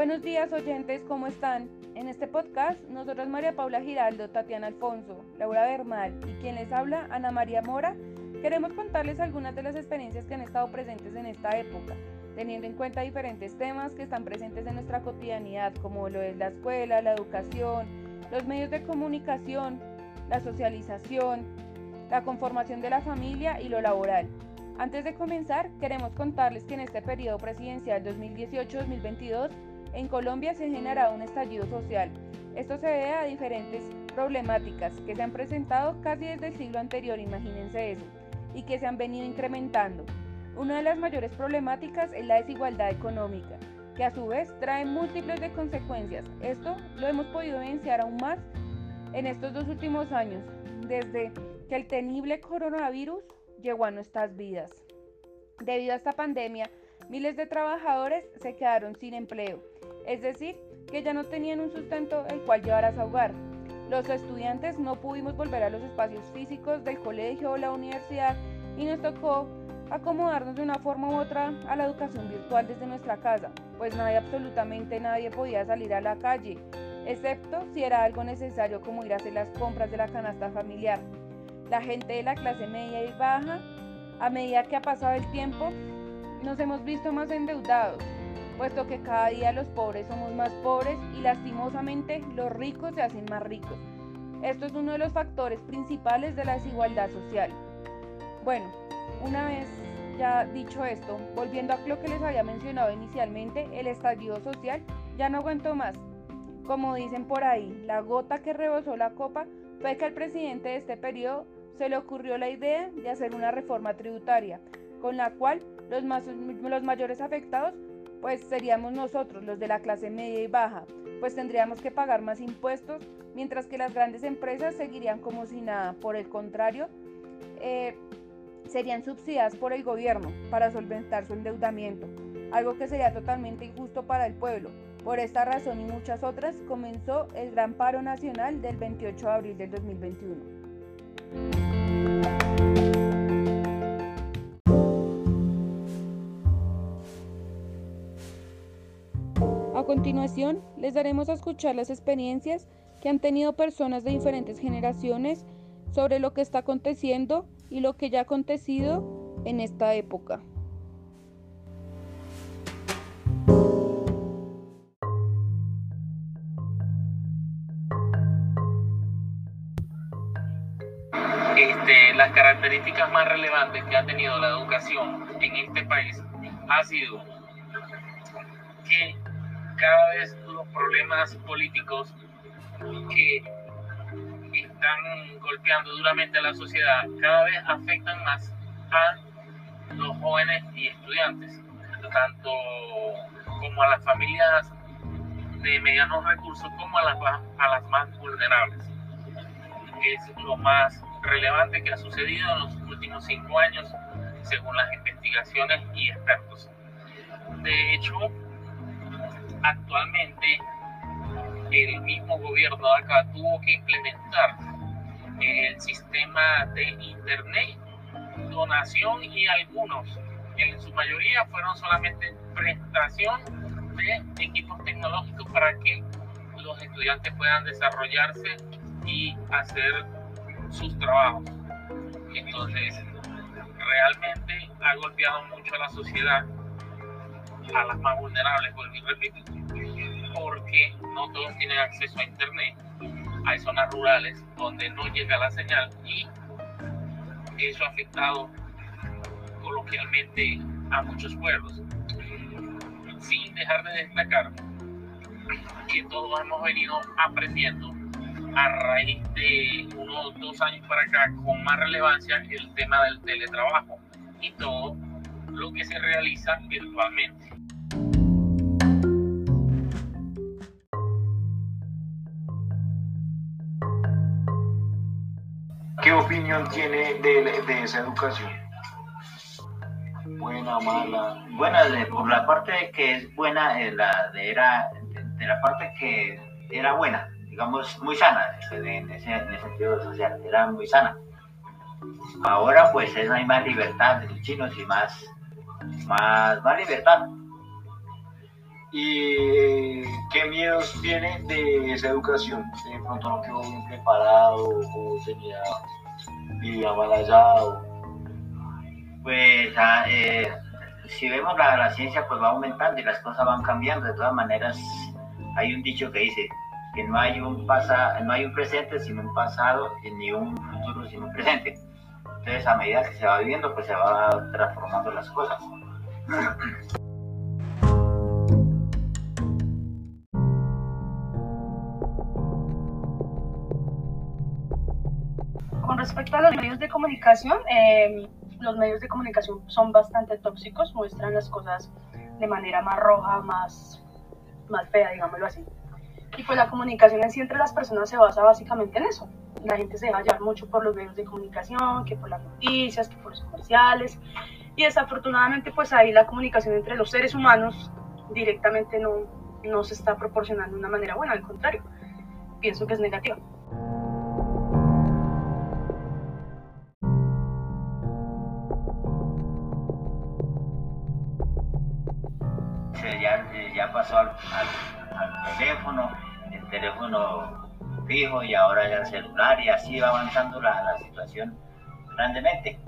Buenos días oyentes, ¿cómo están? En este podcast, nosotros María Paula Giraldo, Tatiana Alfonso, Laura Bernal y quien les habla, Ana María Mora, queremos contarles algunas de las experiencias que han estado presentes en esta época, teniendo en cuenta diferentes temas que están presentes en nuestra cotidianidad, como lo es la escuela, la educación, los medios de comunicación, la socialización, la conformación de la familia y lo laboral. Antes de comenzar, queremos contarles que en este periodo presidencial 2018-2022 en Colombia se generado un estallido social. Esto se debe a diferentes problemáticas que se han presentado casi desde el siglo anterior, imagínense eso, y que se han venido incrementando. Una de las mayores problemáticas es la desigualdad económica, que a su vez trae múltiples de consecuencias. Esto lo hemos podido evidenciar aún más en estos dos últimos años, desde que el temible coronavirus llegó a nuestras vidas. Debido a esta pandemia, miles de trabajadores se quedaron sin empleo es decir, que ya no tenían un sustento el cual llevar a su hogar. Los estudiantes no pudimos volver a los espacios físicos del colegio o la universidad y nos tocó acomodarnos de una forma u otra a la educación virtual desde nuestra casa, pues nadie, absolutamente nadie podía salir a la calle, excepto si era algo necesario como ir a hacer las compras de la canasta familiar. La gente de la clase media y baja, a medida que ha pasado el tiempo, nos hemos visto más endeudados, puesto que cada día los pobres somos más pobres y lastimosamente los ricos se hacen más ricos. Esto es uno de los factores principales de la desigualdad social. Bueno, una vez ya dicho esto, volviendo a lo que les había mencionado inicialmente, el estallido social ya no aguantó más. Como dicen por ahí, la gota que rebosó la copa fue que al presidente de este periodo se le ocurrió la idea de hacer una reforma tributaria, con la cual los, los mayores afectados pues seríamos nosotros, los de la clase media y baja, pues tendríamos que pagar más impuestos, mientras que las grandes empresas seguirían como si nada. Por el contrario, eh, serían subsidiadas por el gobierno para solventar su endeudamiento, algo que sería totalmente injusto para el pueblo. Por esta razón y muchas otras, comenzó el Gran Paro Nacional del 28 de abril del 2021. A continuación, les daremos a escuchar las experiencias que han tenido personas de diferentes generaciones sobre lo que está aconteciendo y lo que ya ha acontecido en esta época. Este, las características más relevantes que ha tenido la educación en este país ha sido que cada vez los problemas políticos que están golpeando duramente a la sociedad cada vez afectan más a los jóvenes y estudiantes, tanto como a las familias de medianos recursos como a las, a las más vulnerables. Es lo más relevante que ha sucedido en los últimos cinco años, según las investigaciones y expertos. De hecho, actualmente el mismo gobierno de acá tuvo que implementar el sistema de internet, donación y algunos, en su mayoría fueron solamente prestación de equipos tecnológicos para que los estudiantes puedan desarrollarse y hacer sus trabajos. Entonces, realmente ha golpeado mucho a la sociedad a las más vulnerables, vuelvo y repito, porque no todos tienen acceso a internet. Hay zonas rurales donde no llega la señal y eso ha afectado coloquialmente a muchos pueblos. Sin dejar de destacar que todos hemos venido aprendiendo a raíz de unos dos años para acá con más relevancia el tema del teletrabajo y todo lo que se realiza virtualmente. ¿Qué opinión tiene de, de esa educación? Buena, mala. Buena, por la parte que es buena, de la, de, era, de, la parte que era buena, digamos, muy sana, en ese, en ese sentido social, era muy sana. Ahora pues es, hay más libertad de los chinos y más, más, más libertad. ¿Y qué miedos tiene de esa educación? De pronto no quedó bien preparado o tenía o- Pues ah, eh, si vemos la, ciencia pues va aumentando y las cosas van cambiando. De todas maneras, hay un dicho que dice que no hay un pasa, no hay un presente sin un pasado y ni un futuro sin un presente. Entonces a medida que se va viviendo pues se va transformando las cosas. Respecto a los medios de comunicación, eh, los medios de comunicación son bastante tóxicos, muestran las cosas de manera más roja, más, más fea, digámoslo así. Y pues la comunicación en sí entre las personas se basa básicamente en eso. La gente se deja llevar mucho por los medios de comunicación, que por las noticias, que por los comerciales. Y desafortunadamente pues ahí la comunicación entre los seres humanos directamente no, no se está proporcionando de una manera buena, al contrario, pienso que es negativa. Pasó al, al- al teléfono, el teléfono fijo y ahora ya el celular y así va avanzando la, la situación grandemente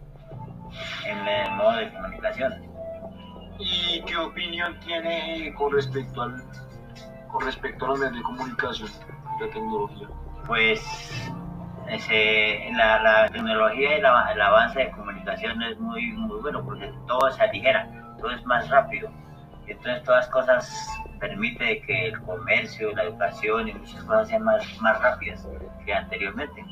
en el modo de comunicación. ¿Y qué opinión tiene eh, con respecto al con respecto a los medios de comunicación, la tecnología? Pues ese, la, la tecnología y la- el avance de comunicación es muy, muy bueno porque todo se aligera, todo es más rápido. Entonces todas cosas permite que el comercio, la educación y muchas cosas sean más, más rápidas que anteriormente.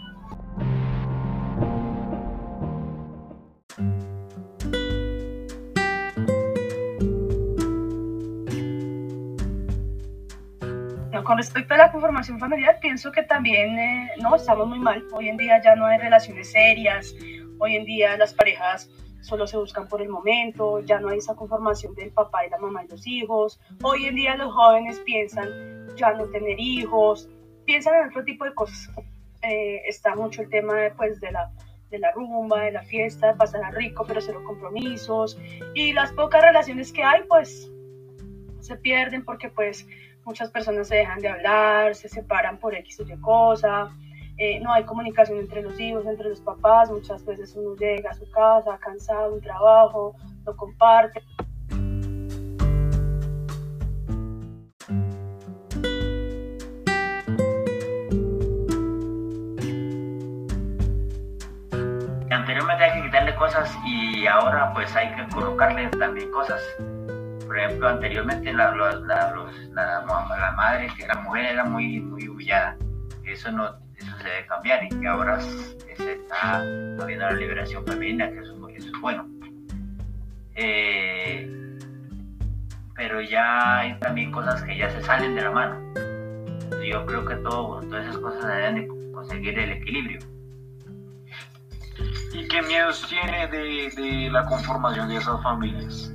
Con respecto a la conformación familiar, pienso que también eh, no estamos muy mal. Hoy en día ya no hay relaciones serias. Hoy en día las parejas solo se buscan por el momento. Ya no hay esa conformación del papá y la mamá y los hijos. Hoy en día los jóvenes piensan ya no tener hijos. Piensan en otro tipo de cosas. Eh, está mucho el tema pues, de la de la rumba, de la fiesta, de pasar a rico, pero cero compromisos. Y las pocas relaciones que hay, pues se pierden porque pues muchas personas se dejan de hablar, se separan por X o Y cosa, eh, no hay comunicación entre los hijos, entre los papás, muchas veces uno llega a su casa cansado, un trabajo, lo comparte. Anteriormente hay que quitarle cosas y ahora pues hay que colocarle también cosas. Por ejemplo, anteriormente la, la, la, la madre, que la mujer era muy, muy humillada. Eso no eso se debe cambiar y que ahora se está habiendo la liberación femenina, que eso, eso es bueno. Eh, pero ya hay también cosas que ya se salen de la mano. Yo creo que todo, todas esas cosas deben de conseguir el equilibrio. ¿Y qué miedos tiene de, de la conformación de esas familias?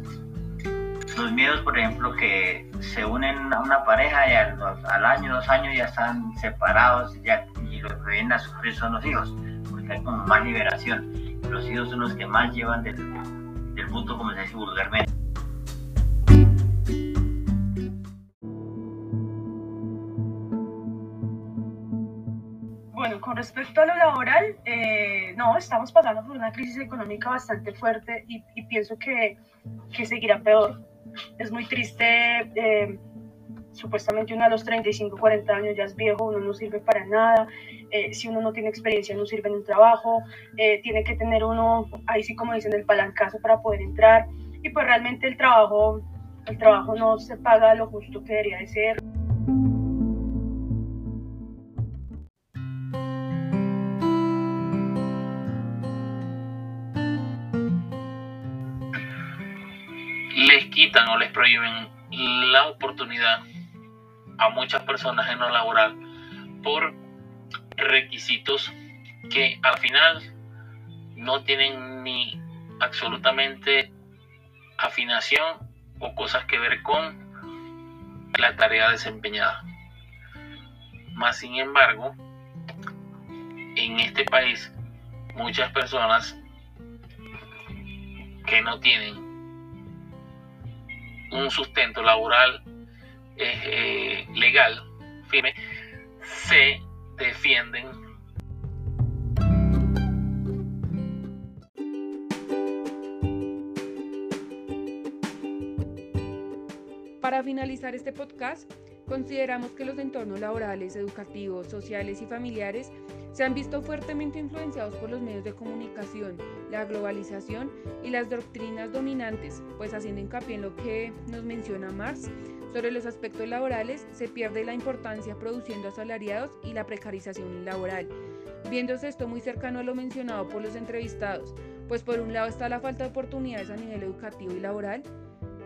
Los miedos, por ejemplo, que se unen a una pareja y al, al año, dos años ya están separados ya, y lo que vienen a sufrir son los hijos, porque hay como más liberación. Los hijos son los que más llevan del, del punto, como se dice vulgarmente. Bueno, con respecto a lo laboral, eh, no, estamos pasando por una crisis económica bastante fuerte y, y pienso que, que, seguirá peor. Es muy triste, eh, supuestamente uno a los 35, 40 años ya es viejo, uno no sirve para nada, eh, si uno no tiene experiencia no sirve en un trabajo, eh, tiene que tener uno, ahí sí como dicen, el palancazo para poder entrar y pues realmente el trabajo, el trabajo no se paga lo justo que debería de ser. les quitan o les prohíben la oportunidad a muchas personas en lo laboral por requisitos que al final no tienen ni absolutamente afinación o cosas que ver con la tarea desempeñada. Más sin embargo, en este país muchas personas que no tienen un sustento laboral eh, legal, firme, se defienden. Para finalizar este podcast, consideramos que los entornos laborales, educativos, sociales y familiares se han visto fuertemente influenciados por los medios de comunicación, la globalización y las doctrinas dominantes, pues haciendo hincapié en lo que nos menciona Marx sobre los aspectos laborales, se pierde la importancia produciendo asalariados y la precarización laboral, viéndose esto muy cercano a lo mencionado por los entrevistados, pues por un lado está la falta de oportunidades a nivel educativo y laboral,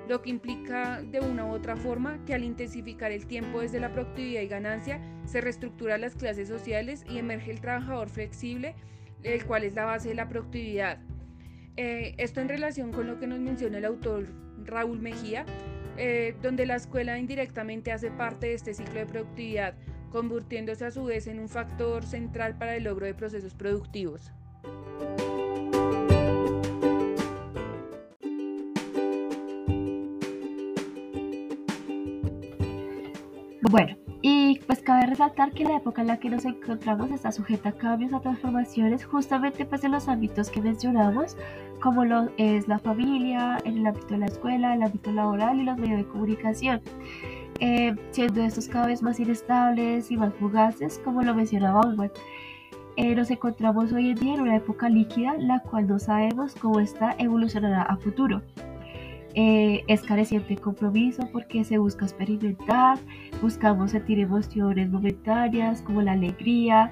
lo que implica de una u otra forma que al intensificar el tiempo desde la productividad y ganancia se reestructuran las clases sociales y emerge el trabajador flexible, el cual es la base de la productividad. Eh, esto en relación con lo que nos menciona el autor Raúl Mejía, eh, donde la escuela indirectamente hace parte de este ciclo de productividad, convirtiéndose a su vez en un factor central para el logro de procesos productivos. Bueno, y pues cabe resaltar que la época en la que nos encontramos está sujeta a cambios, a transformaciones, justamente pues en los ámbitos que mencionamos, como lo es la familia, el ámbito de la escuela, el ámbito laboral y los medios de comunicación. Eh, siendo estos cada vez más inestables y más fugaces, como lo mencionaba Owen. Eh, nos encontramos hoy en día en una época líquida, la cual no sabemos cómo esta evolucionará a futuro. Eh, es careciente de compromiso porque se busca experimentar, buscamos sentir emociones momentáneas como la alegría,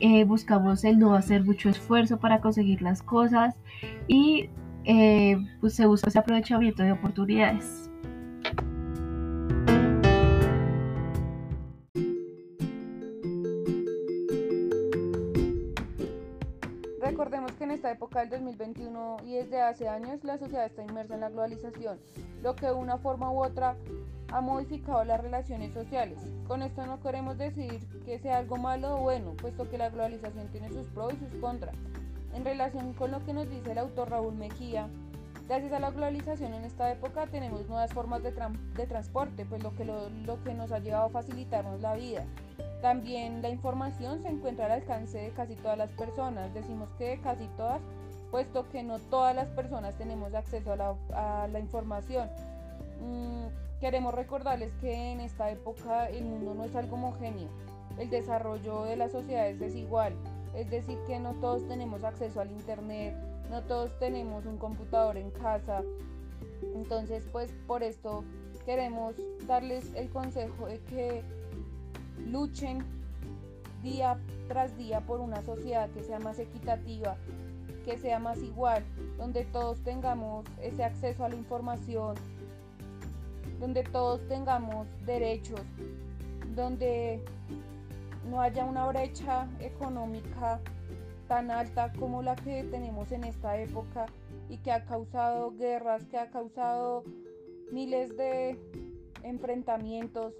eh, buscamos el no hacer mucho esfuerzo para conseguir las cosas y eh, pues se busca ese aprovechamiento de oportunidades. Esta época del 2021 y desde hace años la sociedad está inmersa en la globalización, lo que de una forma u otra ha modificado las relaciones sociales. Con esto no queremos decir que sea algo malo o bueno, puesto que la globalización tiene sus pros y sus contras. En relación con lo que nos dice el autor Raúl Mejía, gracias a la globalización en esta época tenemos nuevas formas de, de transporte, pues lo que, lo, lo que nos ha llevado a facilitarnos la vida. También la información se encuentra al alcance de casi todas las personas. Decimos que casi todas, puesto que no todas las personas tenemos acceso a la, información. Mm, queremos recordarles que en esta época el mundo no es algo homogéneo. El desarrollo de las sociedades es igual. Es decir, que no todos tenemos acceso al Internet, no todos tenemos un computador en casa. Entonces, pues por esto queremos darles el consejo de que luchen día tras día por una sociedad que sea más equitativa, que sea más igual, donde todos tengamos ese acceso a la información, donde todos tengamos derechos, donde no haya una brecha económica tan alta como la que tenemos en esta época y que ha causado guerras, que ha causado miles de enfrentamientos,